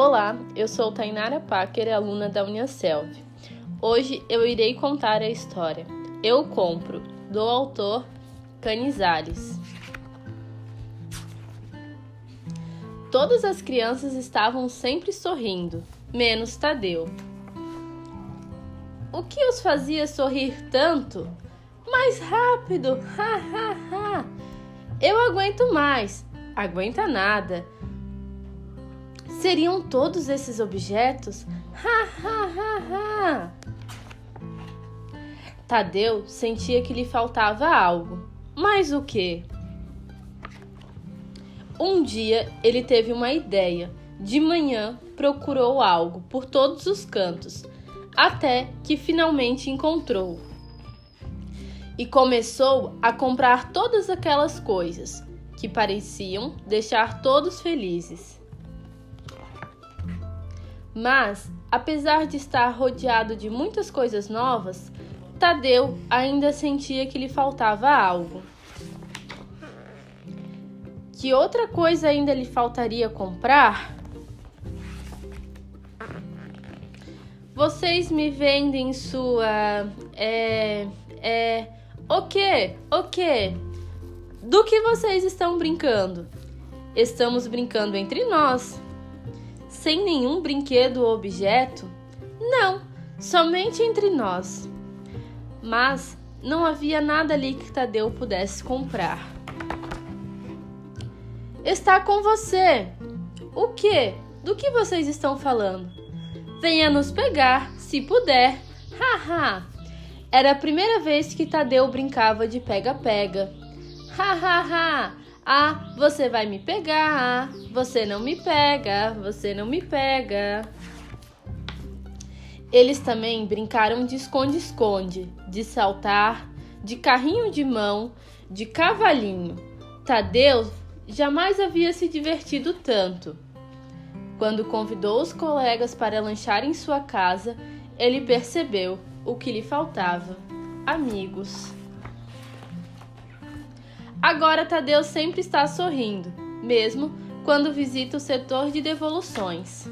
Olá, eu sou Tainara Packer, aluna da Unicelv. Hoje eu irei contar a história Eu Compro, do autor Canizales. Todas as crianças estavam sempre sorrindo, menos Tadeu. O que os fazia sorrir tanto? Mais rápido! Ha ha ha! Eu aguento mais! Aguenta nada! Seriam todos esses objetos? Ha ha ha ha! Tadeu sentia que lhe faltava algo. Mas o que? Um dia ele teve uma ideia. De manhã procurou algo por todos os cantos, até que finalmente encontrou. E começou a comprar todas aquelas coisas que pareciam deixar todos felizes. Mas, apesar de estar rodeado de muitas coisas novas, Tadeu ainda sentia que lhe faltava algo. Que outra coisa ainda lhe faltaria comprar? Vocês me vendem sua. É. É. O que? O que? Do que vocês estão brincando? Estamos brincando entre nós sem nenhum brinquedo ou objeto? Não, somente entre nós. Mas não havia nada ali que Tadeu pudesse comprar. Está com você. O que? Do que vocês estão falando? Venha nos pegar, se puder. Haha. Era a primeira vez que Tadeu brincava de pega-pega. Ha ha ha! Ah, você vai me pegar. Você não me pega. Você não me pega. Eles também brincaram de esconde-esconde, de saltar, de carrinho de mão, de cavalinho. Tadeu jamais havia se divertido tanto. Quando convidou os colegas para lanchar em sua casa, ele percebeu o que lhe faltava: amigos. Agora Tadeu sempre está sorrindo, mesmo quando visita o setor de devoluções.